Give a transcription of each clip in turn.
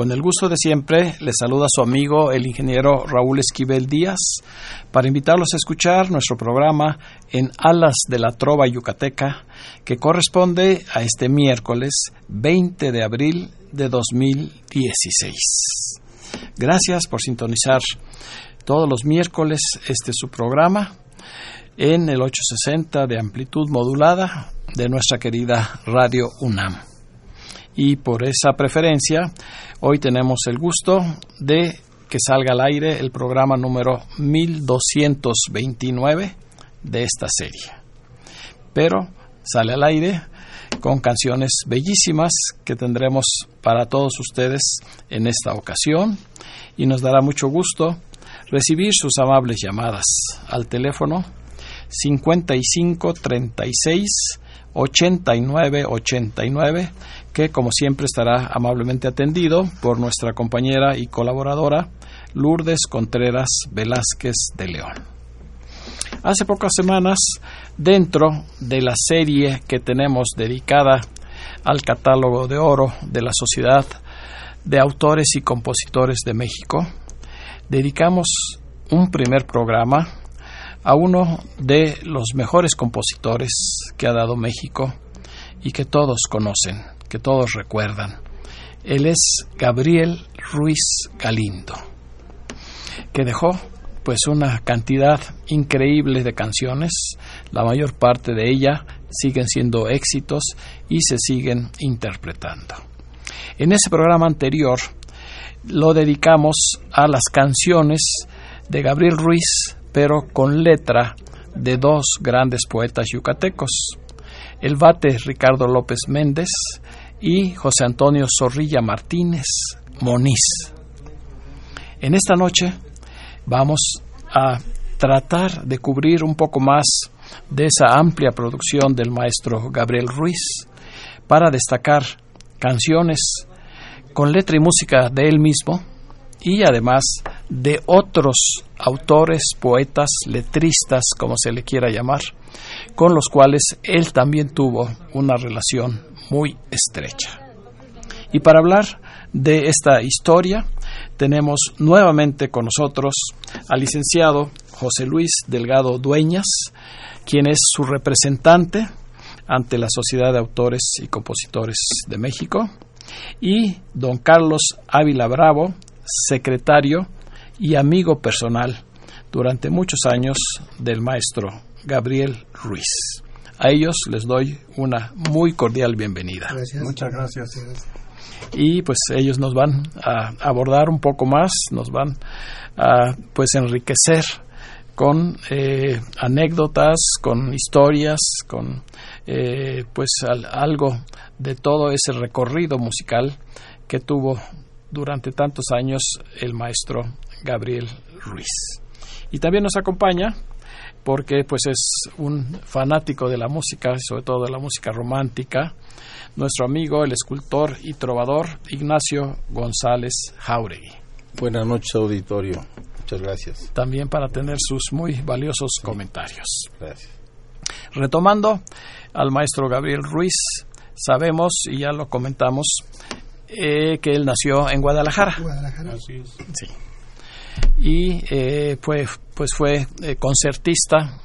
Con el gusto de siempre, le saluda su amigo el ingeniero Raúl Esquivel Díaz para invitarlos a escuchar nuestro programa en Alas de la Trova Yucateca, que corresponde a este miércoles 20 de abril de 2016. Gracias por sintonizar todos los miércoles este su programa en el 860 de amplitud modulada de nuestra querida Radio UNAM. Y por esa preferencia, Hoy tenemos el gusto de que salga al aire el programa número 1229 de esta serie. Pero sale al aire con canciones bellísimas que tendremos para todos ustedes en esta ocasión y nos dará mucho gusto recibir sus amables llamadas al teléfono 55 36 89 89 que como siempre estará amablemente atendido por nuestra compañera y colaboradora Lourdes Contreras Velázquez de León. Hace pocas semanas, dentro de la serie que tenemos dedicada al catálogo de oro de la Sociedad de Autores y Compositores de México, dedicamos un primer programa a uno de los mejores compositores que ha dado México y que todos conocen, que todos recuerdan. Él es Gabriel Ruiz Galindo, que dejó pues una cantidad increíble de canciones, la mayor parte de ella siguen siendo éxitos y se siguen interpretando. En ese programa anterior lo dedicamos a las canciones de Gabriel Ruiz, pero con letra de dos grandes poetas yucatecos, el bate Ricardo López Méndez y José Antonio Zorrilla Martínez Moniz. En esta noche vamos a tratar de cubrir un poco más de esa amplia producción del maestro Gabriel Ruiz para destacar canciones con letra y música de él mismo y además de otros autores, poetas, letristas, como se le quiera llamar, con los cuales él también tuvo una relación muy estrecha. Y para hablar de esta historia, tenemos nuevamente con nosotros al licenciado José Luis Delgado Dueñas, quien es su representante ante la Sociedad de Autores y Compositores de México, y don Carlos Ávila Bravo, secretario y amigo personal durante muchos años del maestro Gabriel Ruiz. A ellos les doy una muy cordial bienvenida. Muchas gracias. Y pues ellos nos van a abordar un poco más, nos van a pues enriquecer con eh, anécdotas, con historias, con eh, pues algo de todo ese recorrido musical que tuvo durante tantos años el maestro Gabriel Ruiz. Y también nos acompaña porque pues es un fanático de la música, sobre todo de la música romántica, nuestro amigo, el escultor y trovador Ignacio González Jauregui. Buenas noches, auditorio. Muchas gracias. También para tener sus muy valiosos comentarios. Gracias. Retomando al maestro Gabriel Ruiz, sabemos, y ya lo comentamos, eh, que él nació en Guadalajara. Guadalajara. Así es. Sí. Y eh, pues, pues fue eh, concertista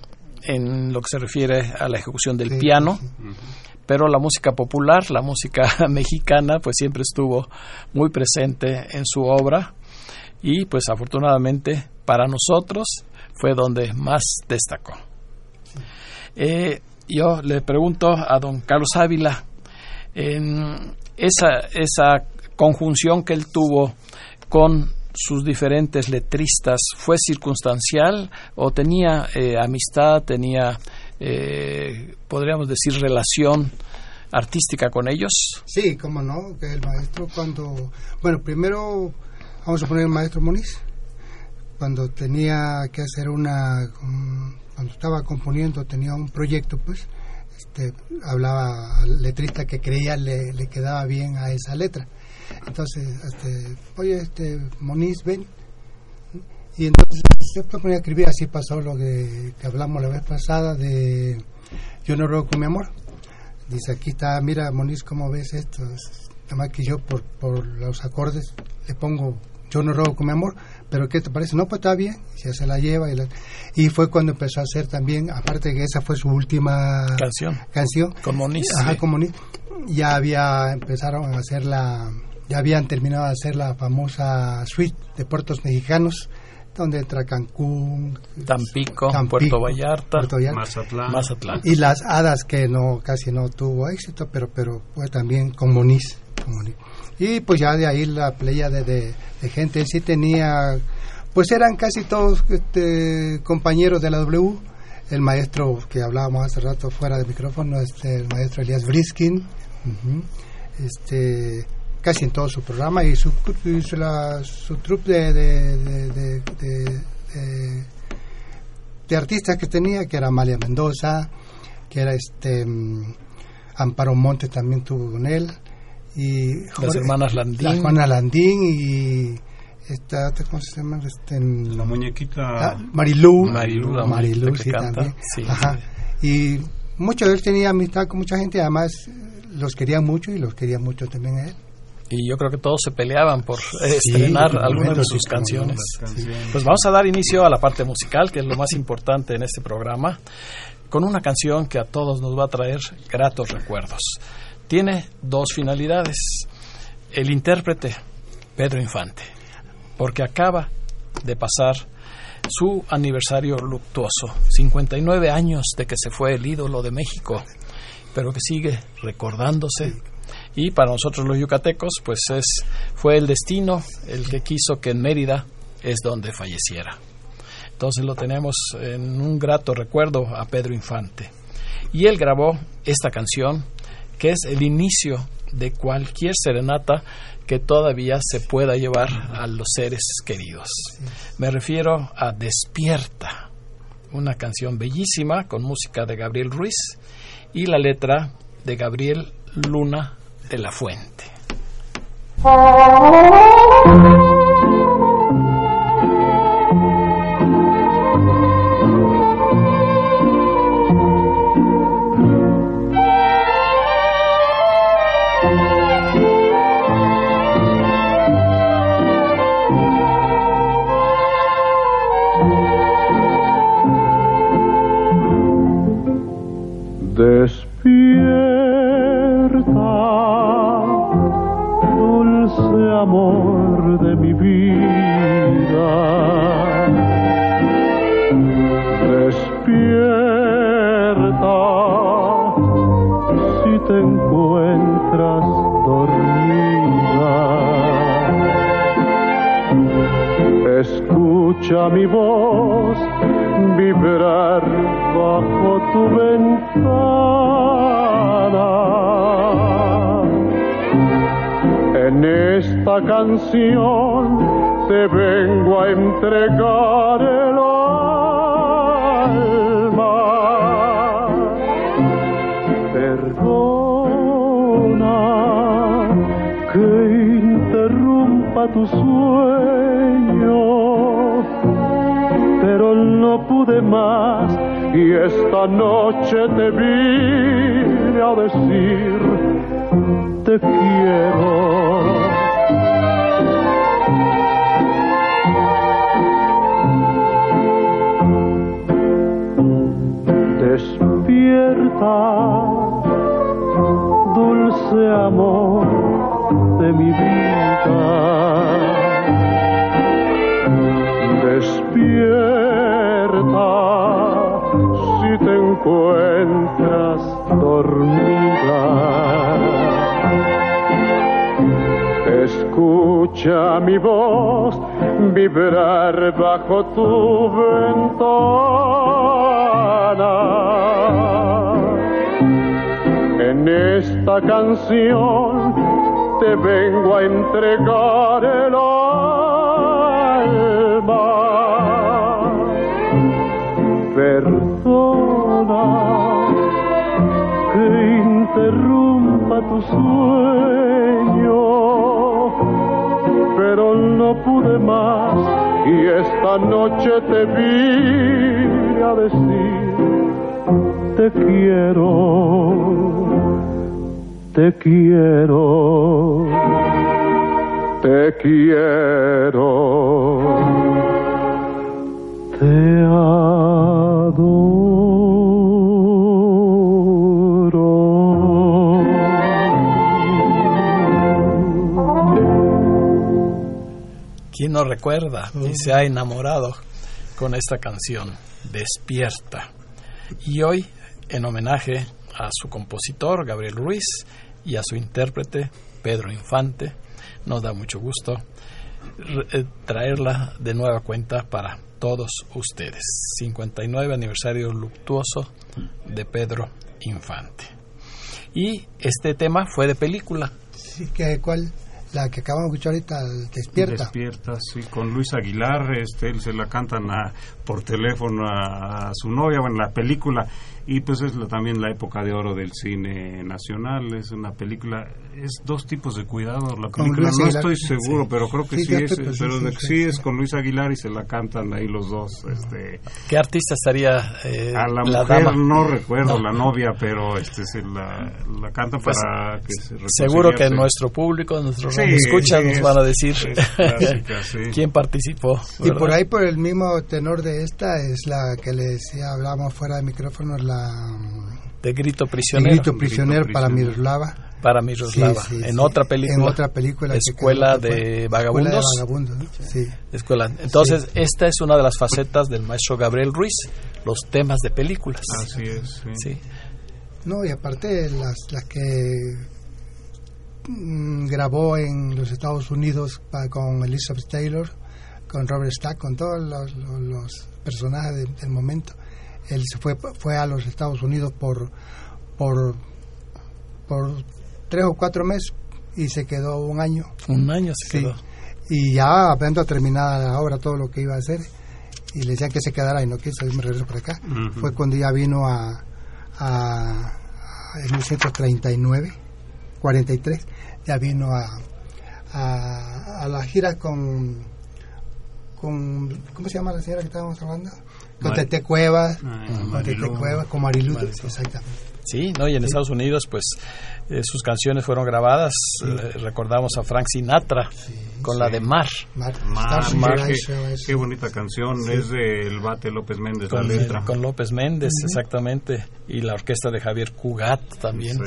en lo que se refiere a la ejecución del Sí, piano, sí, pero la música popular, la música mexicana, pues siempre estuvo muy presente en su obra y pues afortunadamente para nosotros fue donde más destacó. Eh, yo le pregunto a don Carlos Ávila, En esa, esa conjunción que él tuvo con sus diferentes letristas fue circunstancial o tenía eh, amistad, tenía, eh, podríamos decir, relación artística con ellos? Sí, cómo no, que el maestro cuando, bueno, primero vamos a poner el maestro Moniz, cuando tenía que hacer una, cuando estaba componiendo, tenía un proyecto, pues, este, hablaba al letrista que creía le, le quedaba bien a esa letra entonces, este, oye, este, Moniz, ven. Y entonces yo ponía a escribir, así pasó lo que, hablamos la vez pasada de Yo no ruego con mi amor. Dice, aquí está, mira, Moniz, ¿cómo ves esto? Nada más que yo por, por los acordes le pongo Yo no ruego con mi amor, pero ¿qué te parece? No, pues está bien, ya se la lleva. Y, y fue cuando empezó a hacer también, aparte que esa fue su última canción, canción con Moniz. Ajá, con Moniz. Ya había, empezaron a hacer la ya habían terminado de hacer la famosa suite de puertos mexicanos, donde entra Cancún, Tampico, Puerto, Vallarta, Mazatlán. Y las hadas que no casi no tuvo éxito, pero pero fue también con Moniz. Y pues ya de ahí la playa de, de, gente, él sí tenía, pues eran casi todos este, compañeros de la W. El maestro que hablábamos hace rato fuera de micrófono, este, el maestro Elias Briskin, este casi en todo su programa y su, su, la, su troupe de, de, de, artistas que tenía, que era Amalia Mendoza, que era este mm, Amparo Monte también tuvo con él y las hermanas Landín. las hermanas Landín y esta cómo se llama este, la muñequita ah, Marilú. Marilú, Marilú sí, también. Ajá. y mucho de él tenía amistad con mucha gente además los quería mucho y los quería mucho también a él y yo creo que todos se peleaban por estrenar algunas de sus canciones. Pues vamos a dar inicio a la parte musical, que es lo más importante en este programa, con una canción que a todos nos va a traer gratos recuerdos. Tiene dos finalidades. El intérprete, Pedro Infante, porque acaba de pasar su aniversario luctuoso, 59 años de que se fue el ídolo de México, pero que sigue recordándose y para nosotros los yucatecos pues es fue el destino el que quiso que en Mérida es donde falleciera. Entonces lo tenemos en un grato recuerdo a Pedro Infante. Y él grabó esta canción que es el inicio de cualquier serenata que todavía se pueda llevar a los seres queridos. Me refiero a Despierta, una canción bellísima con música de Gabriel Ruiz y la letra de Gabriel Luna de la Fuente. Mi voz vibrar bajo tu ventana. En esta canción te vengo a entregar el alma. Perdona que interrumpa tu sueño pero no pude más y esta noche te vine a decir te quiero. Despierta, dulce amor de mi vida despierta si te encuentras dormida. Escucha mi voz vibrar bajo tu ventana. En esta canción te vengo a entregar el interrumpa tu sueño, pero no pude más y esta noche te vine a decir te quiero te quiero, te quiero, te adoro. ¿Quién no recuerda y se ha enamorado con esta canción, Despierta? Y hoy, en homenaje a su compositor, Gabriel Ruiz, y a su intérprete, Pedro Infante. Nos da mucho gusto eh, traerla de nueva cuenta para todos ustedes. 59 aniversario luctuoso de Pedro Infante. Y este tema fue de película. Sí, ¿cuál? La que acabamos de escuchar ahorita, Despierta. Despierta, sí, con Luis Aguilar, este, él se la cantan por teléfono a, a su novia, bueno, la película y pues es también la época de oro del cine nacional. Es una película es dos tipos de cuidado. La película no estoy seguro pero creo que sí, es pero sí, es con Luis Aguilar y se la cantan ahí los dos este qué artista estaría eh, a la, mujer no recuerdo la novia pero este se la, la canta pues, para que se seguro que nuestro público nuestros escuchan nos van a decir quién participó y por ahí por el mismo tenor de esta es la que les hablamos fuera de micrófono la de Grito Prisionero. Grito Prisionero para Miroslava. Para Miroslava. en otra película. En otra película. Escuela de Vagabundos. Escuela Entonces, esta es una de las facetas del maestro Gabriel Ruiz, los temas de películas. Así es. Sí. No, y aparte las, las que mm, grabó en los Estados Unidos con Elizabeth Taylor, con Robert Stack, con todos los, personajes del momento él se fue, fue a los Estados Unidos por, por, por tres o cuatro meses y se quedó un año. Un año se quedó. Y ya apenas terminada la obra, todo lo que iba a hacer, y le decían que se quedara y no quiso, me regreso por acá. Fue cuando ya vino a, a, en 1939, 43, ya vino a, a, a la gira con, con, ¿cómo se llama la señora que estábamos hablando? Con Tete Cuevas, con Tete Cuevas, con Marilu, exactamente. Sí, ¿no? y en Estados Unidos, pues eh, sus canciones fueron grabadas. Eh, recordamos a Frank Sinatra con la de Mar. Mar, Mar, qué, bonita canción. Es de El Bate López Méndez, con, la letra. Con López Méndez, exactamente. Y la orquesta de Javier Cugat también,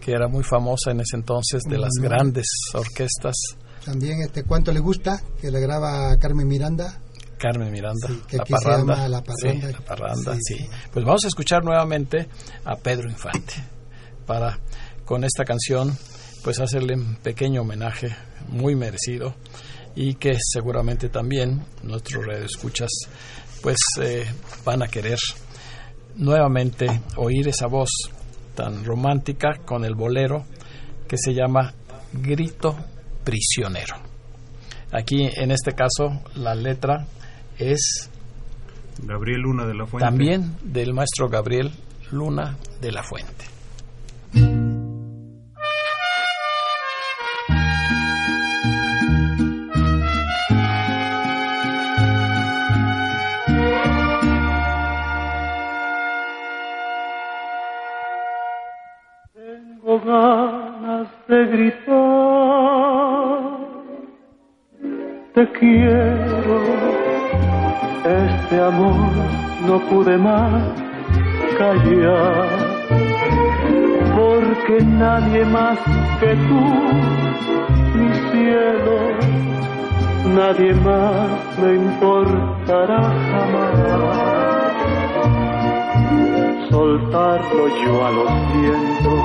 que era muy famosa en ese entonces, de las grandes orquestas. También, este, ¿cuánto le gusta? Que le graba Carmen Miranda. Carmen Miranda, la, parranda, la, parranda, la parranda. Sí, Pues vamos a escuchar nuevamente a Pedro Infante para con esta canción pues hacerle un pequeño homenaje muy merecido y que seguramente también nuestros escuchas pues eh, van a querer nuevamente oír esa voz tan romántica con el bolero que se llama Grito Prisionero. Aquí en este caso la letra es Gabriel Luna de la Fuente. También del maestro Gabriel Luna de la Fuente. No pude más callar, porque nadie más que tú, mi cielo, nadie más me importará jamás. Soltarlo yo a los vientos,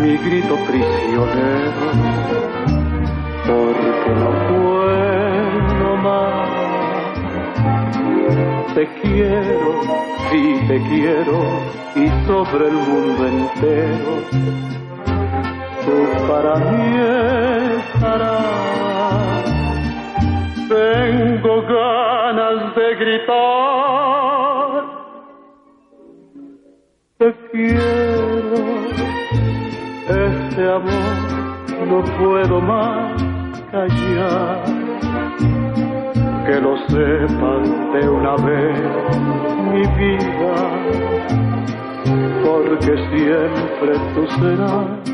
mi grito prisionero porque no puedo más. Quiero, sí te quiero, y sobre el mundo entero, tú para mí estarás. Tengo ganas de gritar, te quiero, este amor no puedo más callar. Que lo sepan de una vez mi vida, porque siempre tú serás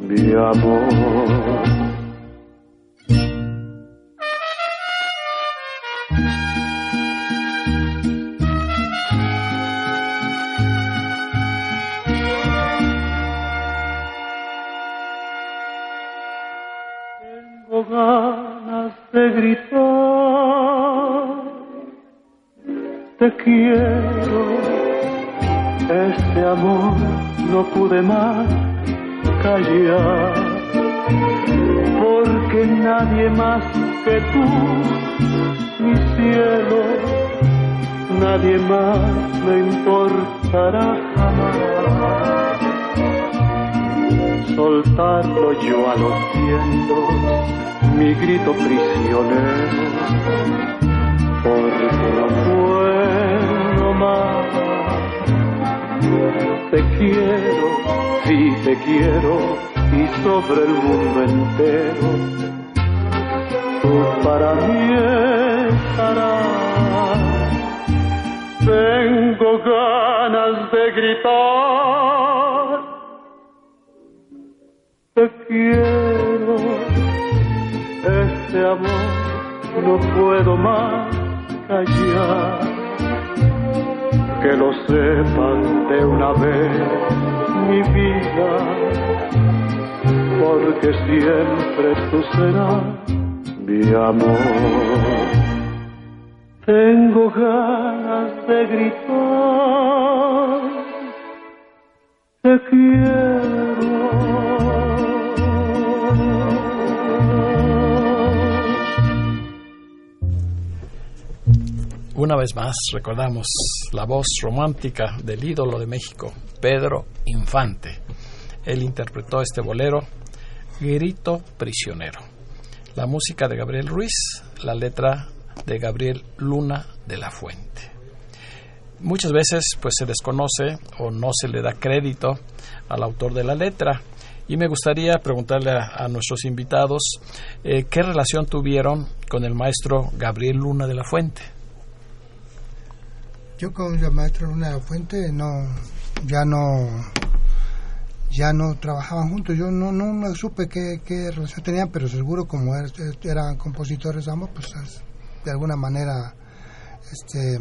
mi amor. Te quiero. Este amor no pude más callar, porque nadie más que tú, mi cielo, nadie más me importará jamás. Soltarlo yo a los vientos, mi grito prisionero, porque no puedo más. Te quiero, sí te quiero, y sobre el mundo entero, tú para mí estarás. Tengo ganas de gritar, te quiero, amor no puedo más que lo sepan de una vez mi vida, porque siempre tú serás mi amor. Tengo ganas de gritar, te quiero. Una vez más recordamos la voz romántica del ídolo de México, Pedro Infante. Él interpretó este bolero, Grito Prisionero. La música de Gabriel Ruiz, la letra de Gabriel Luna de la Fuente. Muchas veces pues se desconoce o no se le da crédito al autor de la letra y me gustaría preguntarle a, nuestros invitados eh, qué relación tuvieron con el maestro Gabriel Luna de la Fuente. Yo con el maestro Luna de la Fuente no, ya no, ya no trabajaban juntos. Yo no, no me supe qué, qué relación tenían, pero seguro como er, er, eran compositores ambos, pues de alguna manera este,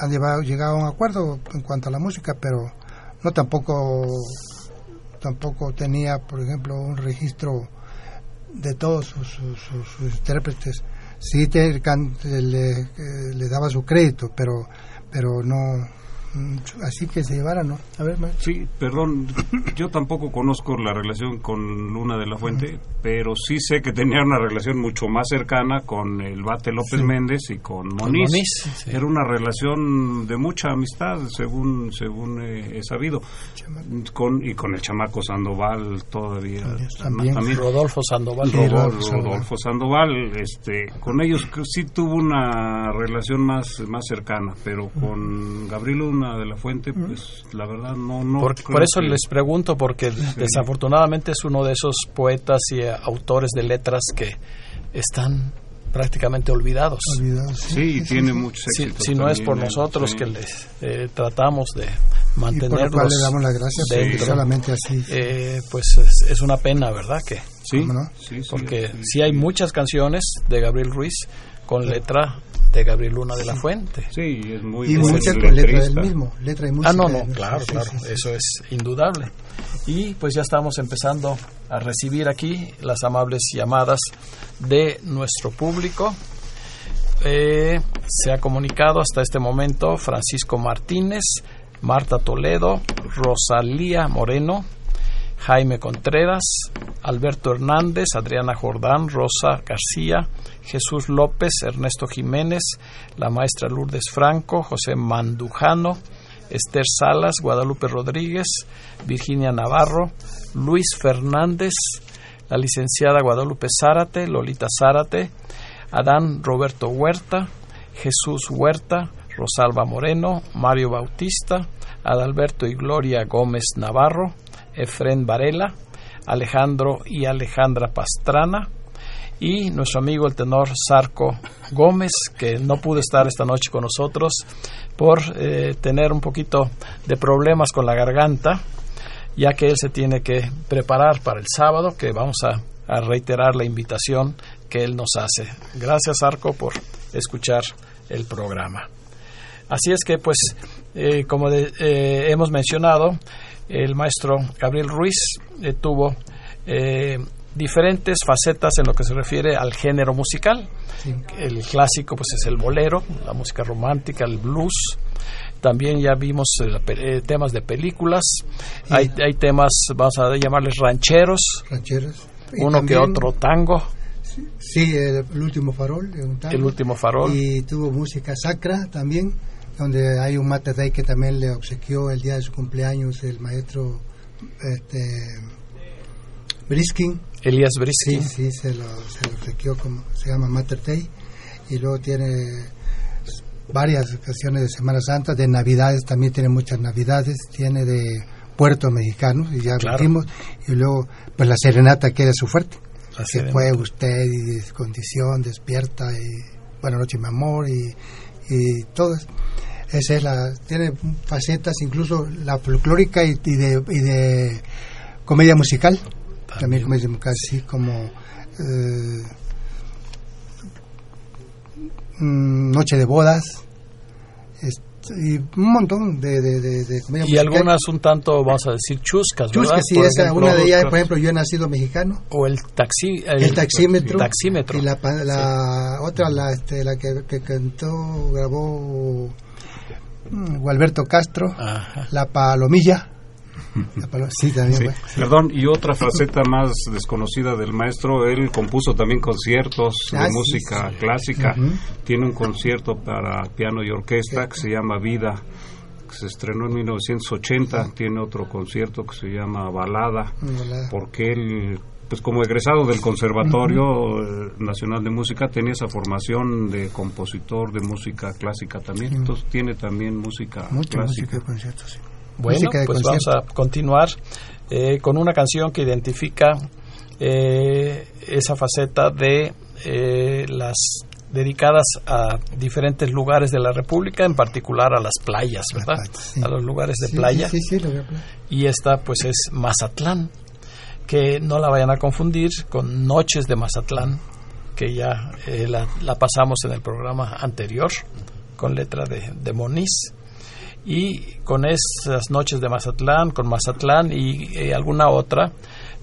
han llevado, llegado a un acuerdo en cuanto a la música, pero no tampoco tampoco tenía, por ejemplo, un registro de todos sus, sus, intérpretes. Sí te, eh, le daba su crédito, pero pero no así que se llevara, ¿no? A ver, Sí, perdón, yo tampoco conozco la relación con Luna de la Fuente, pero sí sé que tenía una relación mucho más cercana con el Bate López Méndez y con Moniz. Era una relación de mucha amistad, según según he sabido. Con, y con el chamaco Sandoval todavía. También, Rodolfo Sandoval. Rodolfo, Sandoval, este, con ellos sí tuvo una relación más, más cercana, pero con Gabriel Luna de la Fuente, pues la verdad no... no por, eso les pregunto, porque desafortunadamente es uno de esos poetas y eh, autores de letras que están prácticamente olvidados. sí, tiene muchos Si, no es por nosotros que les eh, tratamos de mantenerlos y le damos las gracias solamente así. Eh, pues es, una pena, ¿verdad? que Sí, porque sí hay muchas canciones de Gabriel Ruiz con letra de Gabriel Luna de la Fuente. Sí, es muy Y mucha letra del mismo, letra y música. Ah, no, no, claro, claro, eso es indudable. Y pues ya estamos empezando a recibir aquí las amables llamadas de nuestro público. Eh, se ha comunicado hasta este momento Francisco Martínez, Marta Toledo, Rosalía Moreno, Jaime Contreras, Alberto Hernández, Adriana Jordán, Rosa García, Jesús López, Ernesto Jiménez, la maestra Lourdes Franco, José Mandujano, Esther Salas, Guadalupe Rodríguez, Virginia Navarro, Luis Fernández, la licenciada Guadalupe Zárate, Lolita Zárate, Adán Roberto Huerta, Jesús Huerta, Rosalba Moreno, Mario Bautista, Adalberto y Gloria Gómez Navarro, Efren Varela, Alejandro y Alejandra Pastrana, y nuestro amigo el tenor Sarco Gómez, que no pudo estar esta noche con nosotros por eh, tener un poquito de problemas con la garganta, ya que él se tiene que preparar para el sábado, que vamos a, reiterar la invitación que él nos hace. Gracias Sarco por escuchar el programa. Así es que, pues, eh, como eh, hemos mencionado, el maestro Gabriel Ruiz tuvo diferentes facetas en lo que se refiere al género musical. El clásico pues es el bolero, la música romántica, el blues. También ya vimos eh, eh, temas de películas. Hay, hay temas, vamos a llamarles rancheros. Rancheros. Uno que otro tango. Sí, el, último farol. El último farol. Y tuvo música sacra también, donde hay un mate que también le obsequió el día de su cumpleaños el maestro este, Briskin Elías Briskin. Sí, sí, se lo, se como se llama Mater Day. Y luego tiene varias ocasiones de Semana Santa, de Navidades, también tiene muchas Navidades, tiene de Puerto Mexicano, y ya claro. y luego, pues la serenata que era su fuerte. Se fue usted y condición, despierta, y Buenas noches, mi amor, y, y todas. Esa es la, tiene facetas, incluso la folclórica y, de, y de comedia musical también como dicen casi como eh, mm, Noche de Bodas y un montón de, de, de, y algunas un tanto vamos a decir chuscas chuscas sí esa una de ellas por ejemplo yo he nacido mexicano. O el taxi el, taxímetro. taxímetro. Y la, la otra la este, la que, que cantó grabó mm, Alberto Castro la palomilla Perdón, y otra faceta más desconocida del maestro, él compuso también conciertos de ah, música clásica. Tiene un concierto para piano y orquesta que se llama Vida, que se estrenó en 1980. Tiene otro concierto que se llama Balada, porque él pues como egresado del Conservatorio eh, Nacional de Música tenía esa formación de compositor de música clásica también, entonces tiene también música clásica. Bueno, pues vamos a continuar eh, con una canción que identifica eh, esa faceta de eh, las dedicadas a diferentes lugares de la República, en particular a las playas, ¿verdad? A los lugares de playa. y esta pues es Mazatlán, que no la vayan a confundir con Noches de Mazatlán, que ya la, la, pasamos en el programa anterior con letra de, de Moniz y con esas noches de Mazatlán, con Mazatlán y eh, alguna otra,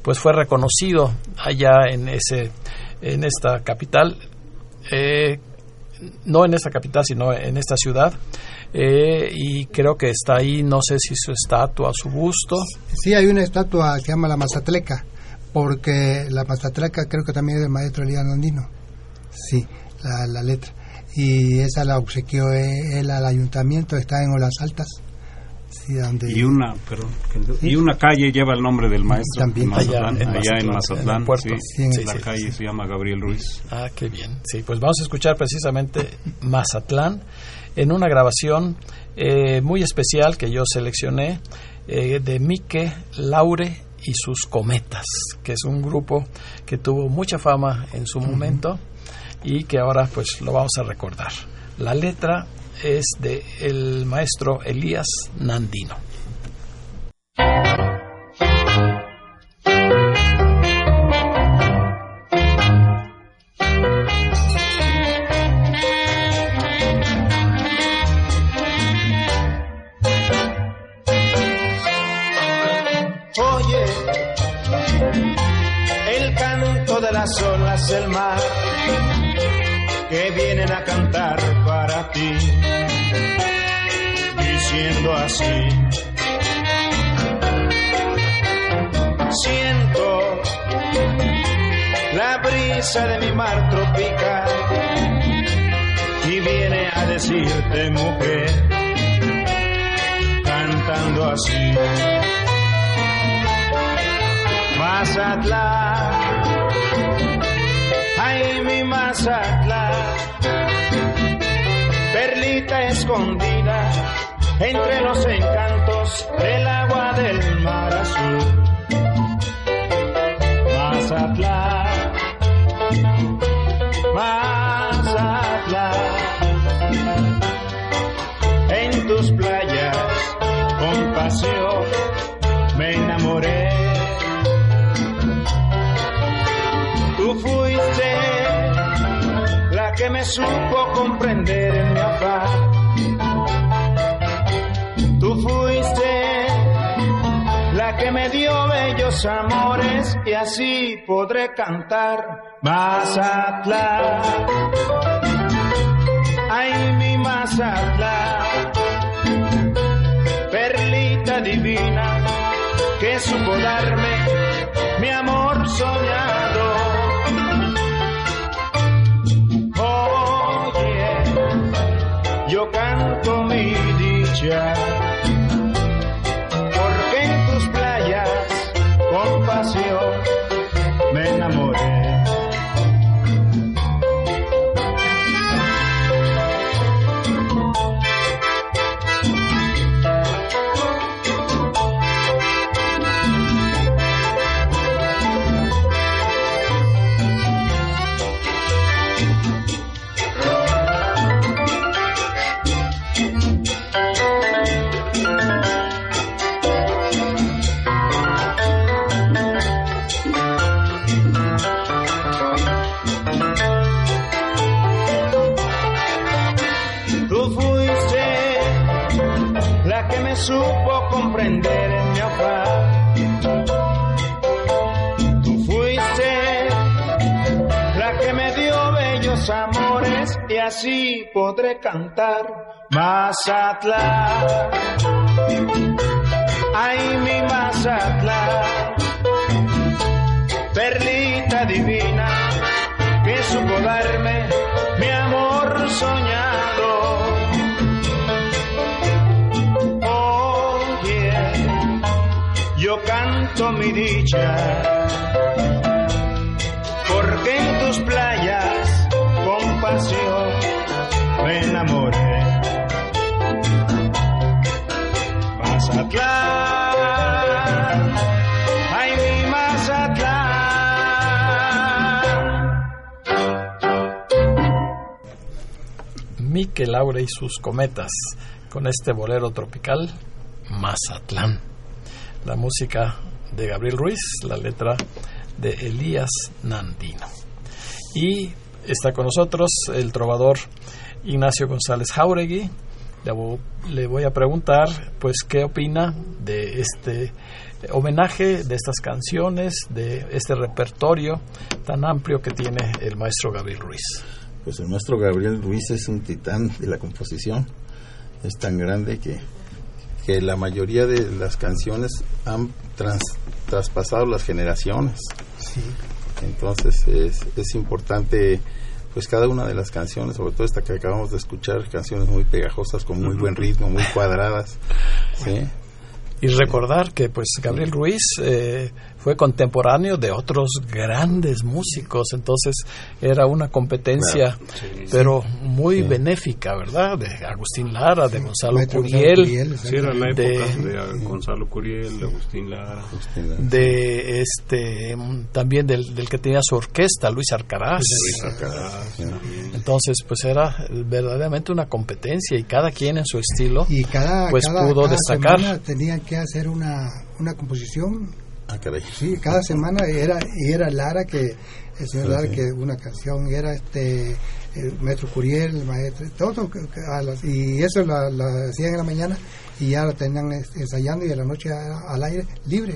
pues fue reconocido allá en ese en esta capital, eh, no en esta capital, sino en esta ciudad, eh, y creo que está ahí, no sé si su estatua, su busto. Sí, hay una estatua que se llama la Mazatleca, porque la Mazatleca creo que también es del maestro Elías Andino, sí, la, la letra y esa la obsequió él al ayuntamiento, está en Olas Altas. y una y una calle lleva el nombre del maestro También. allá, en Mazatlán, la calle se llama Gabriel Ruiz. Ah qué bien. Sí pues vamos a escuchar precisamente Mazatlán en una grabación eh, muy especial que yo seleccioné eh, de Mike Laure y sus cometas que es un grupo que tuvo mucha fama en su momento y que ahora pues lo vamos a recordar. La letra es de el maestro Elías Nandino. Oye, el canto de las olas del mar que vienen a cantar para ti, diciendo así. Siento la brisa de mi mar tropical y viene a decirte mujer cantando así Mazatlán mi Mazatlán. Perlita escondida entre los encantos del agua del mar azul. Mazatlán, Mazatlán, en tus playas con pasión me supo comprender en mi afán. Tú fuiste la que me dio bellos amores y así podré cantar Mazatlán. Ay, mi Mazatlán, perlita divina que supo darme mi amor soñado. Dicha. Así podré cantar Mazatlán. Ay, mi Mazatlán, perlita divina que supo darme mi amor soñado. Oye, yo canto mi dicha, porque en tus playas pasión me. Mazatlán, ay mi Mazatlán. Laura y sus cometas con este bolero tropical Mazatlán. La música de Gabriel Ruiz, la letra de Elías Nandino. Y está con nosotros el trovador Ignacio González Jauregui. Le vo- le voy a preguntar, pues, qué opina de este homenaje, de estas canciones, de este repertorio tan amplio que tiene el maestro Gabriel Ruiz. Pues el maestro Gabriel Ruiz es un titán de la composición. Es tan grande que, que la mayoría de las canciones han trans- traspasado las generaciones. Entonces es, es importante, pues cada una de las canciones, sobre todo esta que acabamos de escuchar, canciones muy pegajosas, con muy buen ritmo, muy cuadradas. ¿sí? Y recordar que pues Gabriel Ruiz eh, fue contemporáneo de otros grandes músicos, entonces era una competencia, pero muy benéfica, ¿verdad? De Agustín Lara, de Gonzalo Curiel, Curiel, Sí, era la De- época de, Gonzalo Curiel, de Agustín Lara. de este mm, también del, del que tenía su orquesta, Luis Arcaraz. Entonces, pues era verdaderamente una competencia y cada quien en su estilo, Y cada, pues cada- pudo cada destacar. tenían que hacer una, una composición. Ah, caray. Sí, cada semana era y era Lara que el señor Sí, Lara sí. que una canción y era este el maestro Curiel, el maestro, todo a las- y eso la, la hacían en la mañana y ya lo tenían este, ensayando y a la noche al aire libre.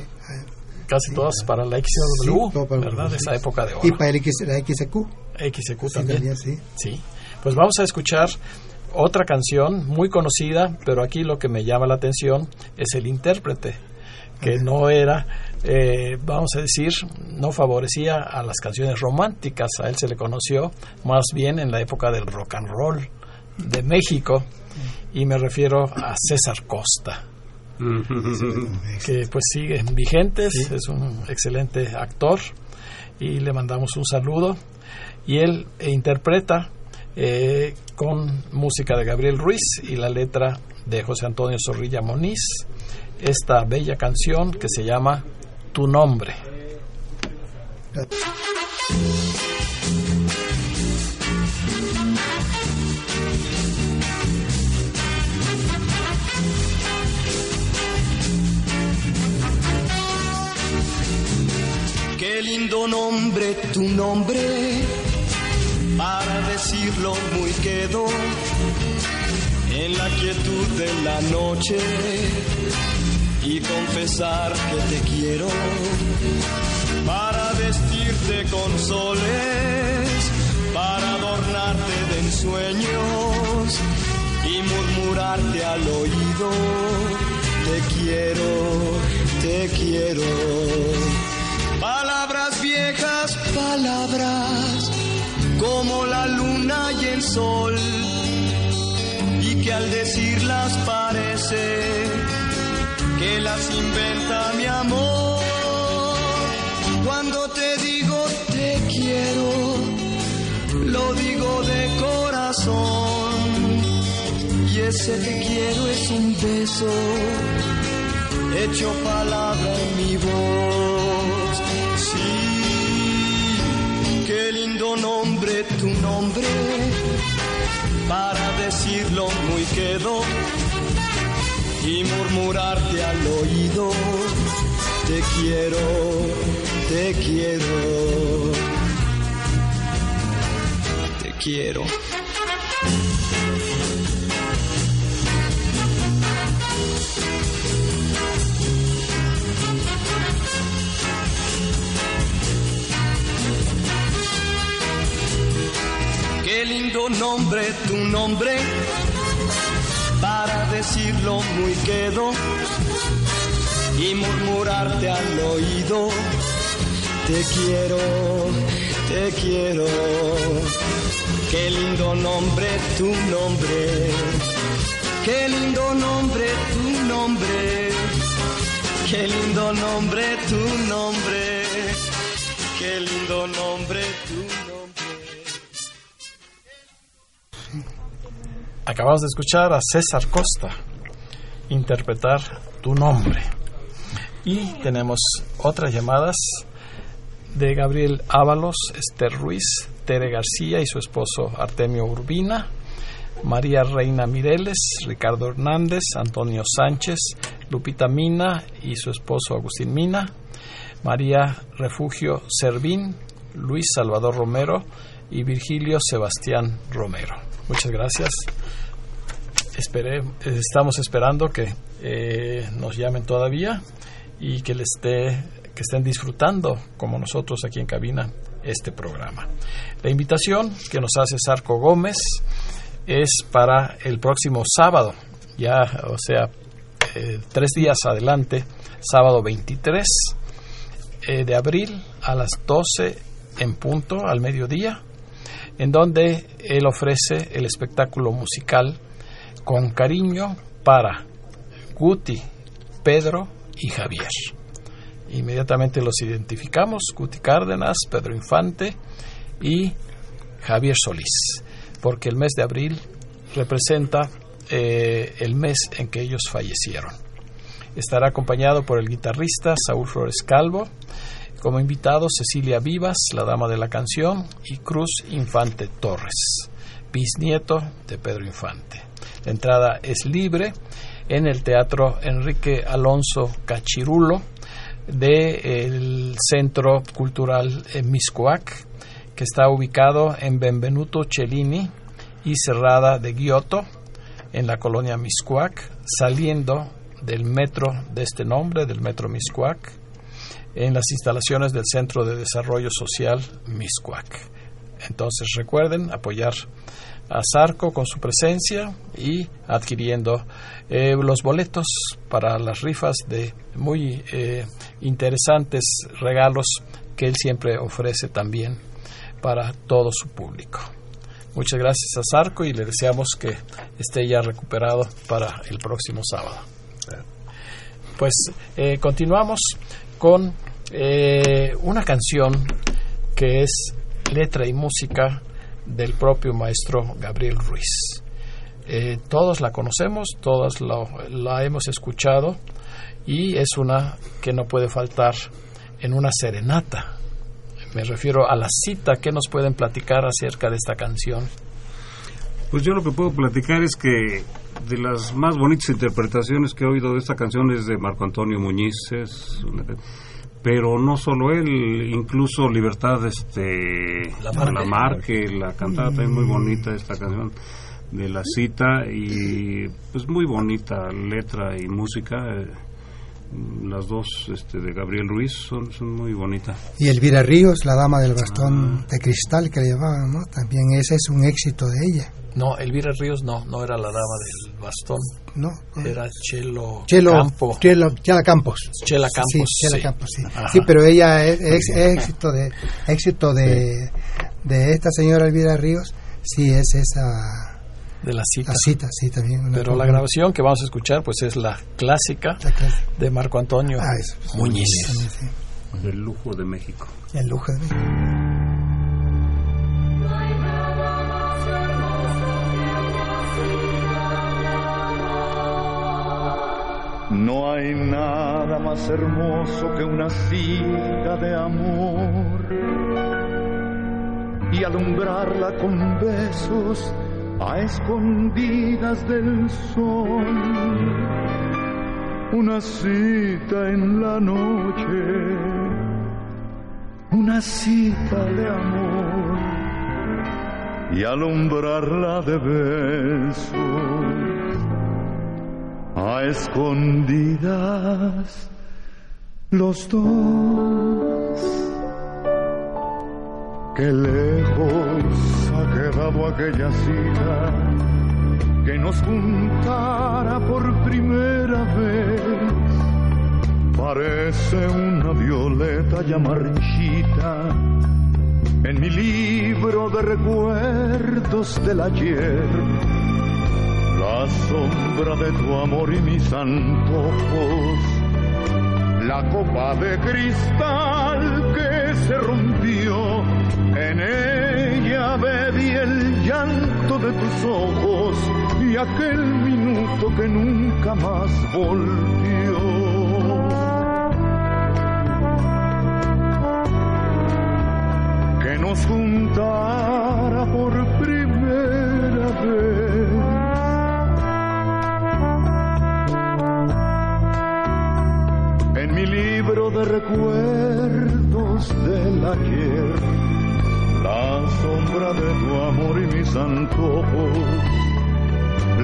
casi todas para la XW, Sí, todo para- ¿verdad? De esa época de Y oro. para el X, la XQ XQ sí, también. también, sí. Sí, pues vamos a escuchar otra canción muy conocida, pero aquí lo que me llama la atención es el intérprete. que no era, eh, vamos a decir, no favorecía a las canciones románticas. A él se le conoció más bien en la época del rock and roll de México. Y me refiero a César Costa que pues sigue vigentes, es un excelente actor. Y le mandamos un saludo. Y él interpreta eh, con música de Gabriel Ruiz y la letra de José Antonio Zorrilla Moniz esta bella canción que se llama Tu nombre. Qué lindo nombre, tu nombre, para decirlo muy quedo en la quietud de la noche y confesar que te quiero para vestirte con soles, para adornarte de ensueños y murmurarte al oído, te quiero, te quiero. Palabras viejas, palabras como la luna y el sol y que al decirlas parece que las inventa mi amor. Cuando te digo te quiero, lo digo de corazón. Y ese te quiero es un beso hecho palabra en mi voz. Sí, qué lindo nombre, tu nombre, para decirlo muy quedo y murmurarte al oído, te quiero, te quiero, te quiero. Qué lindo nombre, tu nombre para decirlo muy quedo y murmurarte al oído. Te quiero, te quiero. Qué lindo nombre, tu nombre. Qué lindo nombre, tu nombre. Qué lindo nombre, tu nombre. Qué lindo nombre, tu nombre. Acabamos de escuchar a César Costa interpretar Tu nombre. Y tenemos otras llamadas de Gabriel Ábalos, Esther Ruiz, Tere García y su esposo Artemio Urbina, María Reina Mireles, Ricardo Hernández, Antonio Sánchez, Lupita Mina y su esposo Agustín Mina, María Refugio Servín, Luis Salvador Romero y Virgilio Sebastián Romero. Muchas gracias. Esperé, estamos esperando que eh, nos llamen todavía y que, les esté, que estén disfrutando, como nosotros aquí en cabina, este programa. La invitación que nos hace Sarco Gómez es para el próximo sábado, ya, o sea, eh, tres días adelante, sábado 23 eh, de abril a las 12 en punto, al mediodía, en donde él ofrece el espectáculo musical con cariño para Guti, Pedro y Javier. Inmediatamente los identificamos, Guti Cárdenas, Pedro Infante y Javier Solís, porque el mes de abril representa eh, el mes en que ellos fallecieron. Estará acompañado por el guitarrista Saúl Flores Calvo, como invitado Cecilia Vivas, la dama de la canción, y Cruz Infante Torres, bisnieto de Pedro Infante. La entrada es libre en el Teatro Enrique Alonso Cachirulo del Centro Cultural Miscoac, que está ubicado en Benvenuto Cellini y Cerrada de Giotto, en la colonia Miscuac, saliendo del metro de este nombre, del metro Miscuac, en las instalaciones del Centro de Desarrollo Social Miscuac. Entonces recuerden apoyar a Zarco con su presencia y adquiriendo eh, los boletos para las rifas de muy eh, interesantes regalos que él siempre ofrece también para todo su público. Muchas gracias a Zarco y le deseamos que esté ya recuperado para el próximo sábado. Pues eh, continuamos con una canción que es letra y música del propio maestro Gabriel Ruiz. Eh, todos la conocemos, todos la hemos escuchado y es una que no puede faltar en una serenata. Me refiero a la cita que nos pueden platicar acerca de esta canción. Pues yo lo que puedo platicar es que de las más bonitas interpretaciones que he oído de esta canción es de Marco Antonio Muñiz, pero no solo él, incluso Libertad, este, la Marque, la cantaba también muy bonita esta canción de la cita y pues muy bonita letra y música. Las dos este, de Gabriel Ruiz son, son muy bonitas. Y Elvira Ríos, la dama del bastón ah. de cristal que le llamaban, ¿no? También ese es un éxito de ella. No, Elvira Ríos no, no era la dama del bastón. No. Era Chelo, Chelo Campo. Chelo, Chela Campos. Chela Campos. Sí, Chela Campos, sí. Sí, pero ella es, éxito de éxito de, de esta señora Elvira Ríos, sí es esa de la cita. La cita, sí, también. Pero la grabación que vamos a escuchar pues es la clásica, de Marco Antonio ah, Muñiz. El lujo de México. El lujo de México. No hay nada más hermoso que una cita de amor y alumbrarla con besos a escondidas del sol. Una cita en la noche, una cita de amor y alumbrarla de besos a escondidas los dos. Qué lejos ha quedado aquella cita que nos juntara por primera vez. Parece una violeta ya marchita en mi libro de recuerdos del ayer la sombra de tu amor y mis antojos, la copa de cristal que se rompió, en ella bebí el llanto de tus ojos y aquel minuto que nunca más volvió. Que nos juntara por primera vez de recuerdos del ayer, la sombra de tu amor y mis antojos,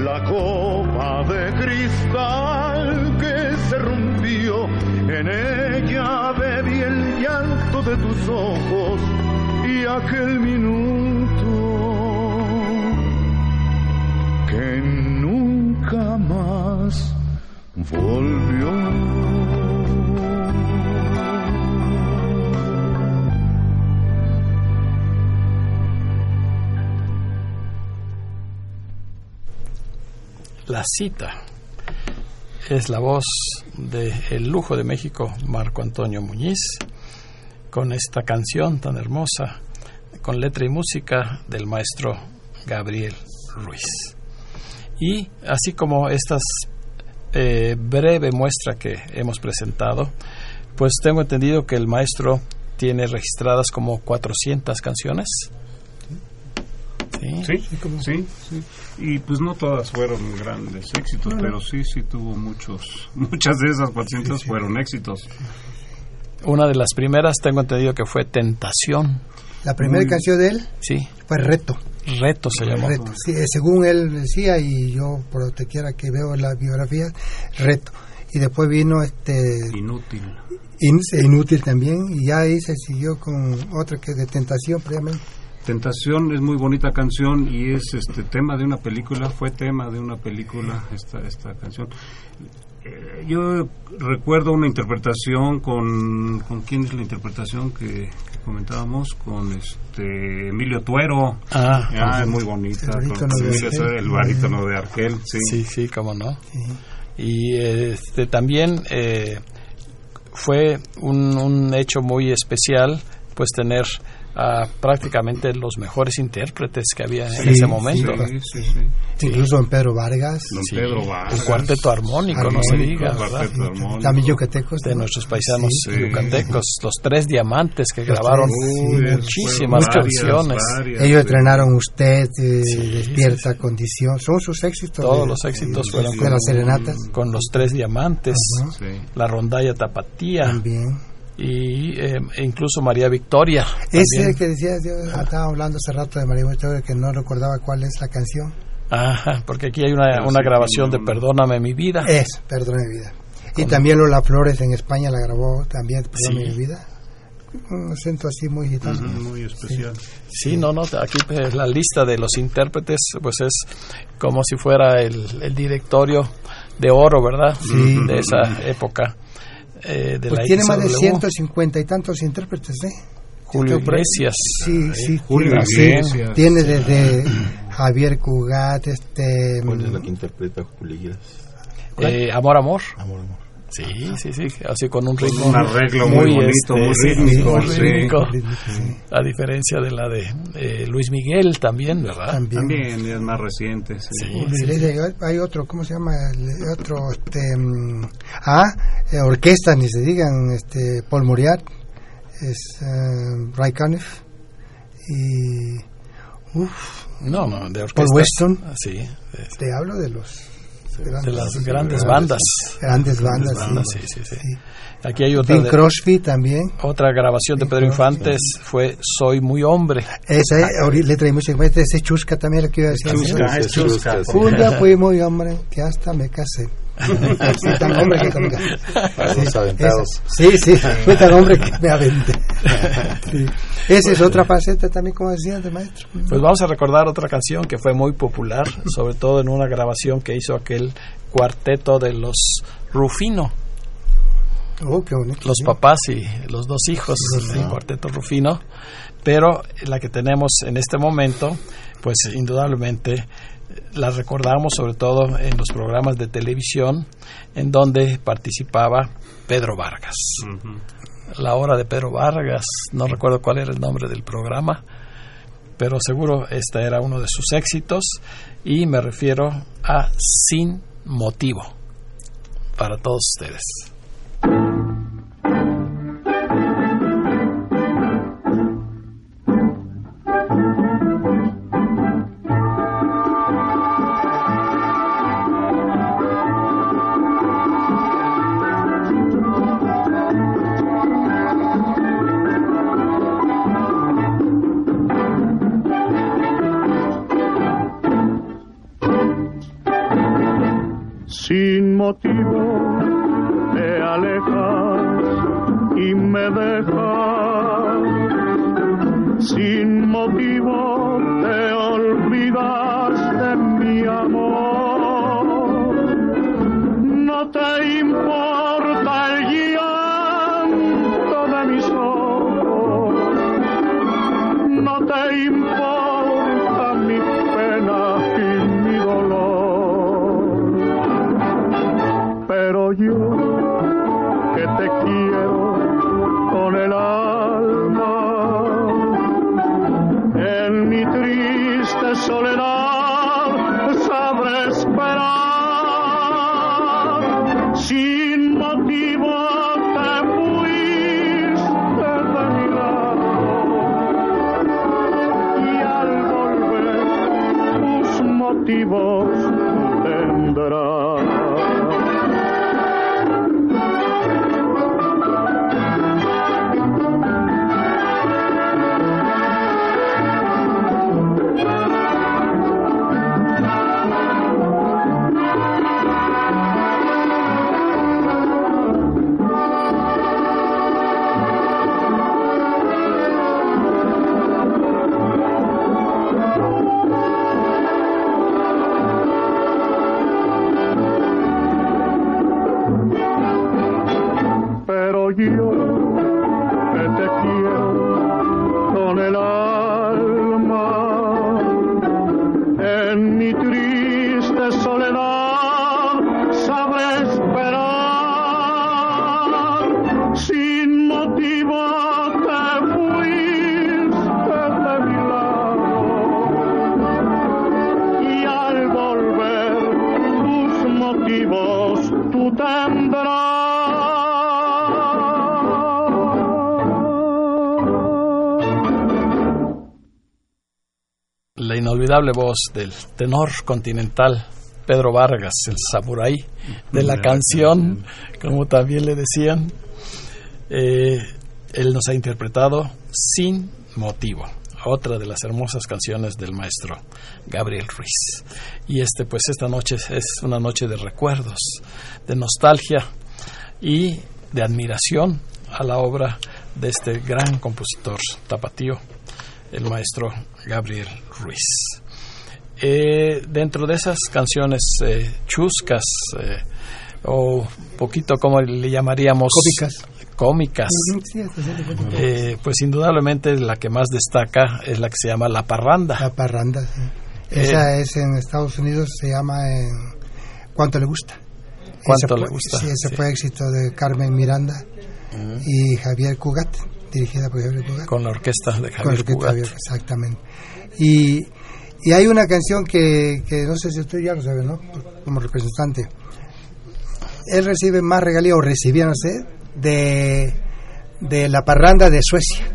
la copa de cristal que se rompió, en ella bebí el llanto de tus ojos y aquel minuto que nunca más volvió. La cita es la voz de El lujo de México, Marco Antonio Muñiz, con esta canción tan hermosa, con letra y música del maestro Gabriel Ruiz. Y así como esta eh, breve muestra que hemos presentado, pues tengo entendido que el maestro tiene registradas como 400 canciones Sí, sí, sí, Y pues no todas fueron grandes éxitos, pero sí, sí tuvo muchos. Muchas de esas 400 fueron éxitos. Una de las primeras tengo entendido que fue Tentación. La primera canción de él sí. fue Reto. Reto se llamó. Reto, sí, eh, según él decía, y yo por te quiera que veo la biografía, Reto. Y después vino este... Inútil. inútil también, y ya ahí se siguió con otra que es de Tentación, previamente Tentación es muy bonita canción y es este tema de una película, fue tema de una película esta esta canción. Eh, yo recuerdo una interpretación con con quién es la interpretación que, que comentábamos con este Emilio Tuero. Ah, Ah, es muy bonita. El con barítono de Emilio Argel. Tuero, el barítono de Argel, sí. sí, sí, cómo no. Y este también eh, fue un, un hecho muy especial, pues tener a prácticamente los mejores intérpretes que había en Sí, ese momento. Sí, sí, sí. Incluso en Pedro Vargas, Don Sí, Pedro Vargas. el cuarteto armónico, no se Armónico, diga, armónico. también yucatecos. de ¿no? nuestros paisanos Sí. Sí. yucatecos, los tres diamantes que Los grabaron tres, muchísimas varias, canciones. varias, Ellos sí. entrenaron Usted, eh, Sí, Despierta Condición. Son sus éxitos. Todos de- los éxitos fueron de con- las serenatas. con los tres diamantes, Ajá. La rondalla tapatía También. Y eh, e incluso María Victoria. Ese también. que decía, yo estaba hablando hace rato de María Victoria que no recordaba cuál es la canción. Ajá, porque aquí hay una, una sí, grabación de. Perdóname mi vida. Es, Perdona mi vida. Y también Lola Flores en España la grabó también, Perdona Sí. mi vida. Un acento así muy gitano. Muy especial. Sí, no, no, aquí pues, la lista de los intérpretes pues es como si fuera el, el directorio de oro, ¿verdad? Sí. De esa época. Eh, de Pues la tiene más de XW. 150 y tantos intérpretes, ¿eh? Julio por ahí. Iglesias. Sí, sí. Julio sí, Iglesias. tiene desde Javier Cugat, este... ¿Cuál es la que interpreta Julio Iglesias? Eh, amor, amor. Amor, amor. Sí, sí, sí, así con un Con ritmo un arreglo muy bonito, muy sí, rítmico, muy sí. rítmico. Sí, A diferencia de la de eh, Luis Miguel también, ¿verdad? También. También es más reciente. Sí. Hay otro, ¿cómo se llama? El otro, este... mm, Ah, eh, orquesta, ni se digan, este, Paul Moriarty, es eh, Ray Conniff y... Uf, No, no, de Paul orquestas. Weston. Ah, Sí, te hablo de los... de las grandes bandas. Grandes bandas, bandas, sí. sí, sí. Aquí hay otra, Bing de- Crosby también. otra grabación de Pedro Infantes, fue Soy muy hombre. Esa eh, ahorita le traímos ese ese chusca también lo que iba a decir. Chusca, es chusca. sí. Un día fui muy hombre que hasta me casé. Sí, tan hombre que los Sí, aventados. Sí, sí, fue tan hombre que me aventé. Sí. Esa es otra faceta también, como decía, de maestro. Pues vamos a recordar otra canción que fue muy popular, sobre todo en una grabación que hizo aquel cuarteto de los Rufino, Oh, qué bonito. los sí. papás y los dos hijos del cuarteto Rufino, pero la que tenemos en este momento, pues indudablemente la recordamos sobre todo en los programas de televisión en donde participaba Pedro Vargas. La hora de Pedro Vargas, no recuerdo cuál era el nombre del programa, pero seguro este era uno de sus éxitos y me refiero a Sin Motivo para todos ustedes. Yo, que te quiero inolvidable voz del tenor continental Pedro Vargas, el samurái de la canción, como también le decían. Eh, él nos ha interpretado Sin Motivo, otra de las hermosas canciones del maestro Gabriel Ruiz. Y este, pues esta noche es una noche de recuerdos, de nostalgia y de admiración a la obra de este gran compositor tapatío, el maestro Gabriel Ruiz. Eh, dentro de esas canciones eh, chuscas eh, o poquito como le llamaríamos Cómicas. cómicas eh, pues indudablemente la que más destaca es la que se llama La Parranda. La parranda, sí. Esa es en Estados Unidos, se llama en ¿Cuánto le gusta? ¿Cuánto Ese le fue- gusta? Sí, ese Sí. fue éxito de Carmen Miranda y Javier Cugat, dirigida por Javier Cugat. Con la orquesta de Javier Cugat. Javier, exactamente. Y, y hay una canción que, que no sé si usted ya lo sabe, ¿no? Como representante. Él recibe más regalías, o recibía, no sé, de, de la parranda de Suecia.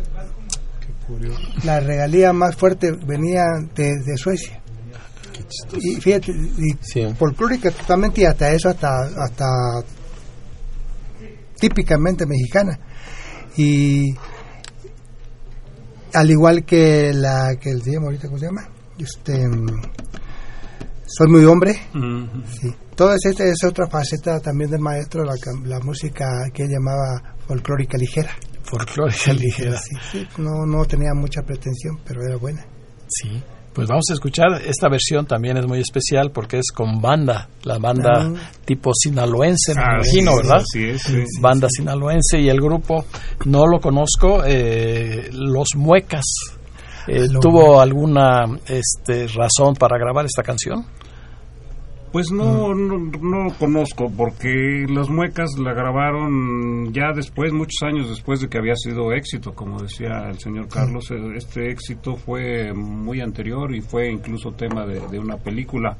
La regalía más fuerte venía de, de Suecia. Y fíjate, y Sí. folclórica totalmente y hasta eso, hasta, hasta típicamente mexicana. Y al igual que la que el día ahorita, ¿cómo se llama? Este, soy muy hombre. Sí. Toda esta es otra faceta también del maestro, la, la música que él llamaba folclórica ligera. Folclórica ligera. Sí, sí, no, no tenía mucha pretensión, pero era buena. Sí. Pues vamos a escuchar, esta versión también es muy especial porque es con banda, la banda tipo sinaloense, me Ah, imagino, sí, ¿verdad? Es, sí. Banda sinaloense y el grupo, no lo conozco, eh, Los Muecas. Eh, ¿Tuvo alguna este, razón para grabar esta canción? Pues no, no, no lo conozco porque las muecas la grabaron ya después, muchos años después de que había sido éxito, como decía el señor Carlos, eh, este éxito fue muy anterior y fue incluso tema de, de una película.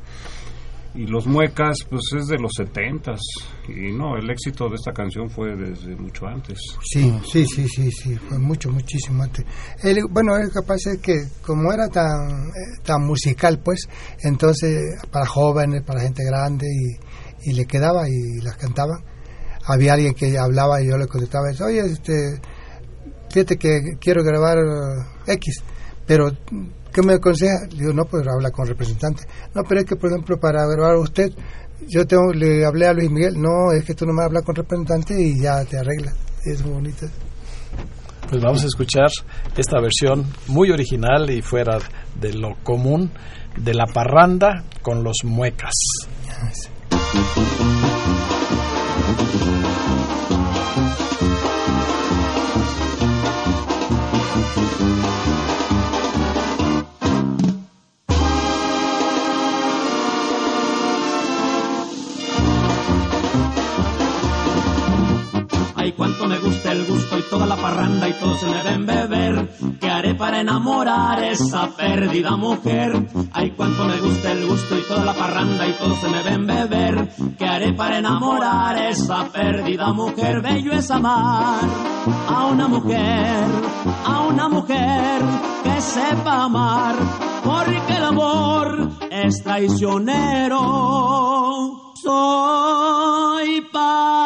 Y los muecas, pues es de los setentas y no, el éxito de esta canción fue desde mucho antes. Sí, sí, sí, sí, sí, fue mucho, muchísimo antes. Él, bueno, él capaz es que como era tan, eh, tan musical, pues, entonces para jóvenes, para gente grande y, y le quedaba y las cantaban. Había alguien que hablaba y yo le contestaba, oye, este, fíjate que quiero grabar X, pero ¿qué me aconseja? Le digo, no, pues habla con representante. No, pero es que, por ejemplo, para grabar usted, yo tengo, le hablé a Luis Miguel, no, es que tú no me hablas con representante y ya te arreglas. Es muy bonito. Pues vamos a escuchar esta versión muy original y fuera de lo común de La Parranda con Los Muecas. Se me ven beber. ¿Qué haré para enamorar esa perdida mujer? Ay, cuánto me gusta el gusto y toda la parranda y todos se me ven beber. ¿Qué haré para enamorar esa perdida mujer? Bello es amar a una mujer, a una mujer que sepa amar, porque el amor es traicionero. Soy parrandero,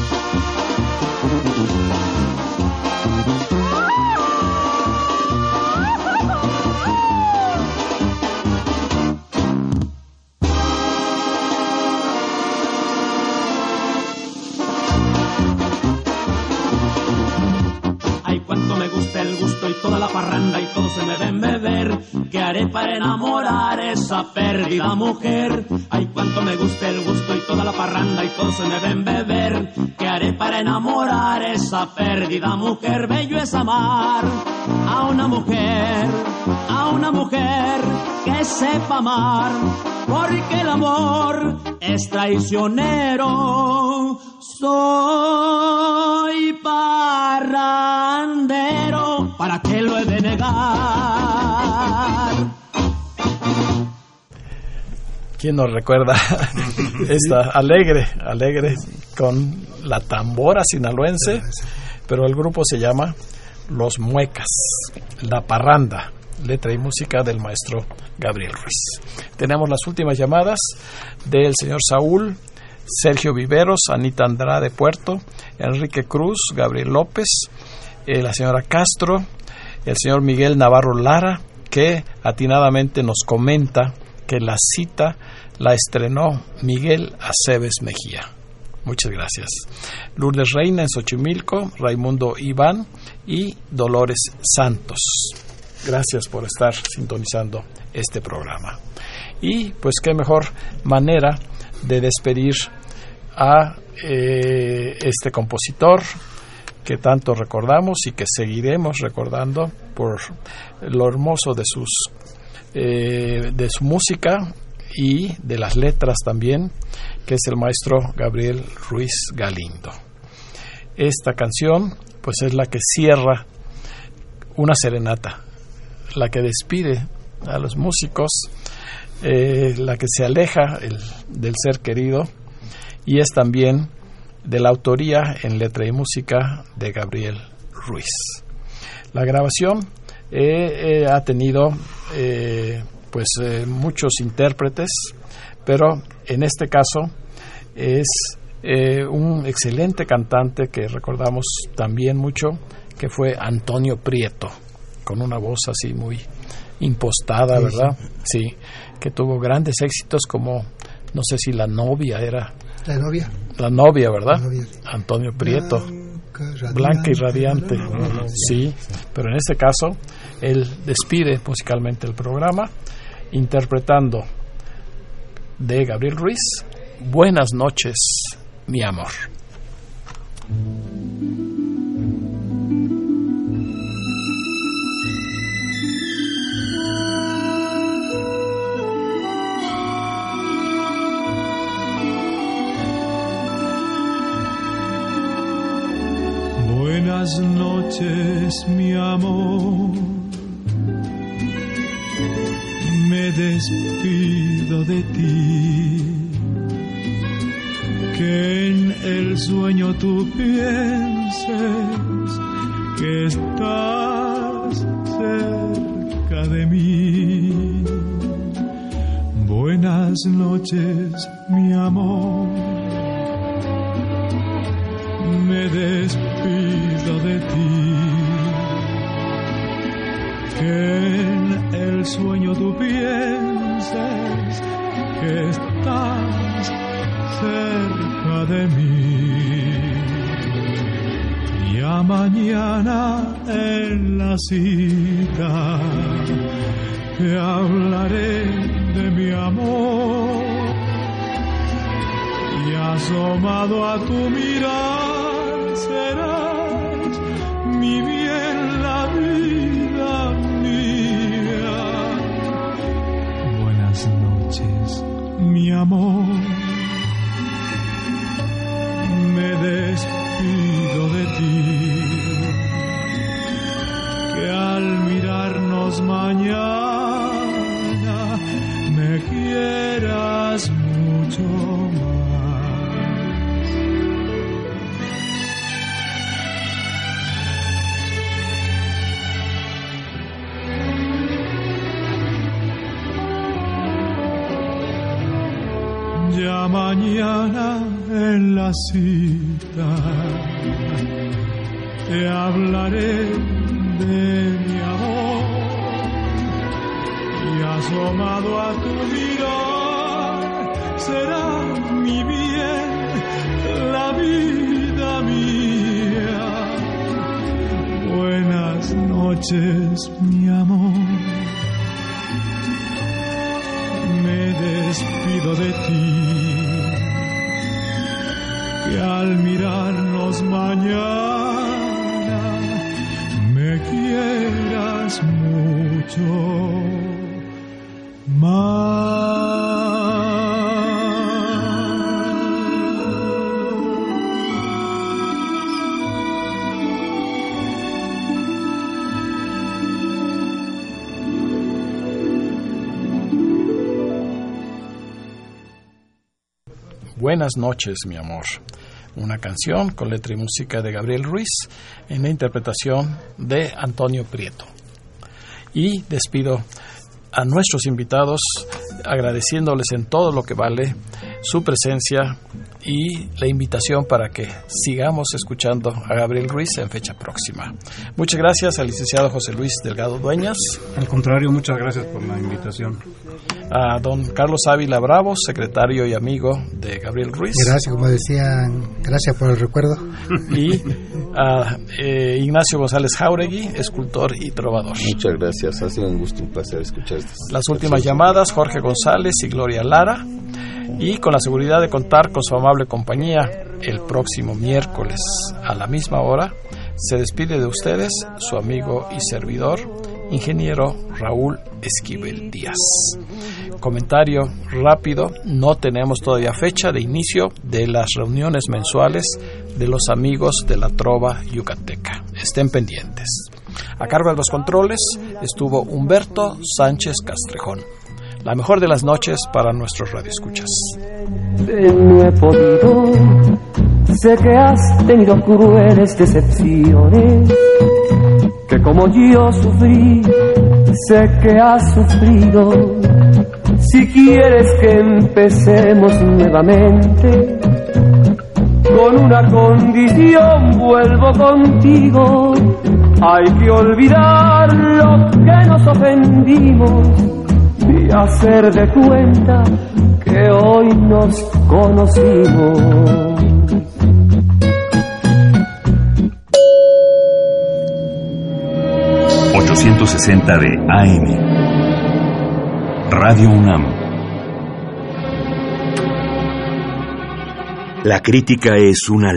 gusto y toda la parranda y todos se me ven beber. ¿Qué haré para enamorar esa perdida mujer? Ay, cuánto me gusta el gusto y toda la parranda y todos se me ven beber. ¿Qué haré para enamorar esa perdida mujer? Bello es amar a una mujer, a una mujer que sepa amar, porque el amor es traicionero. Soy parrandero, ¿para qué lo he de negar? ¿Quién nos recuerda esta alegre, alegre con la tambora sinaloense? Pero el grupo se llama Los Muecas, La Parranda, letra y música del maestro Gabriel Ruiz. Tenemos las últimas llamadas del señor Saúl, Sergio Viveros, Anita Andrade Puerto, Enrique Cruz, Gabriel López, eh, la señora Castro, el señor Miguel Navarro Lara, que atinadamente nos comenta que la cita la estrenó Miguel Aceves Mejía. Muchas gracias. Lourdes Reina en Xochimilco, Raimundo Iván y Dolores Santos. Gracias por estar sintonizando este programa. Y pues qué mejor manera de despedir a eh, este compositor que tanto recordamos y que seguiremos recordando por lo hermoso de sus eh, de su música y de las letras también, que es el maestro Gabriel Ruiz Galindo. Esta canción, pues es la que cierra una serenata, la que despide a los músicos, eh, la que se aleja el, del ser querido y es también de la autoría en letra y música de Gabriel Ruiz. La grabación eh, eh, ha tenido eh, pues eh, muchos intérpretes, pero en este caso es eh, un excelente cantante que recordamos también mucho, que fue Antonio Prieto, con una voz así muy impostada, Sí, ¿verdad? Sí, que tuvo grandes éxitos como, no sé si la novia era, La novia. La novia, ¿verdad? La novia, sí. Antonio Prieto. Blanca, Blanca y radiante. Sí, pero en este caso él despide musicalmente el programa interpretando de Gabriel Ruiz Buenas noches, mi amor. Buenas noches, mi amor. Me despido de ti. Que en el sueño tú pienses que estás cerca de mí. Buenas noches, mi amor me despido de ti. Que en el sueño tú pienses que estás cerca de mí. Ya mañana en la cita te hablaré de mi amor y asomado a tu mirar serás Buenas noches, mi amor. Me despido de ti. Que al mirarnos mañana en Buenas noches, mi amor. Una canción con letra y música de Gabriel Ruiz en la interpretación de Antonio Prieto. Y despido a nuestros invitados agradeciéndoles en todo lo que vale su presencia y la invitación para que sigamos escuchando a Gabriel Ruiz en fecha próxima. Muchas gracias al licenciado José Luis Delgado Dueñas. Al contrario, muchas gracias por la invitación. A don Carlos Ávila Bravo, secretario y amigo de Gabriel Ruiz. Gracias, como decían, gracias por el recuerdo. Y a eh, Ignacio González Jauregui, escultor y trovador. Muchas gracias, ha sido un gusto, un placer escuchar estas. Las últimas llamadas, Jorge González y Gloria Lara y con la seguridad de contar con su amable compañía el próximo miércoles a la misma hora, se despide de ustedes su amigo y servidor, ingeniero Raúl Esquivel Díaz. Comentario rápido, no tenemos todavía fecha de inicio de las reuniones mensuales de los amigos de la Trova Yucateca. Estén pendientes. A cargo de los controles estuvo Humberto Sánchez Castrejón. La mejor de las noches para nuestros radioescuchas. No he podido, sé que has tenido crueles decepciones, como yo sufrí, sé que has sufrido. Si quieres que empecemos nuevamente, con una condición vuelvo contigo. Hay que olvidar lo que nos ofendimos y hacer de cuenta que hoy nos conocimos. 860 de AM. Radio UNAM. La crítica es una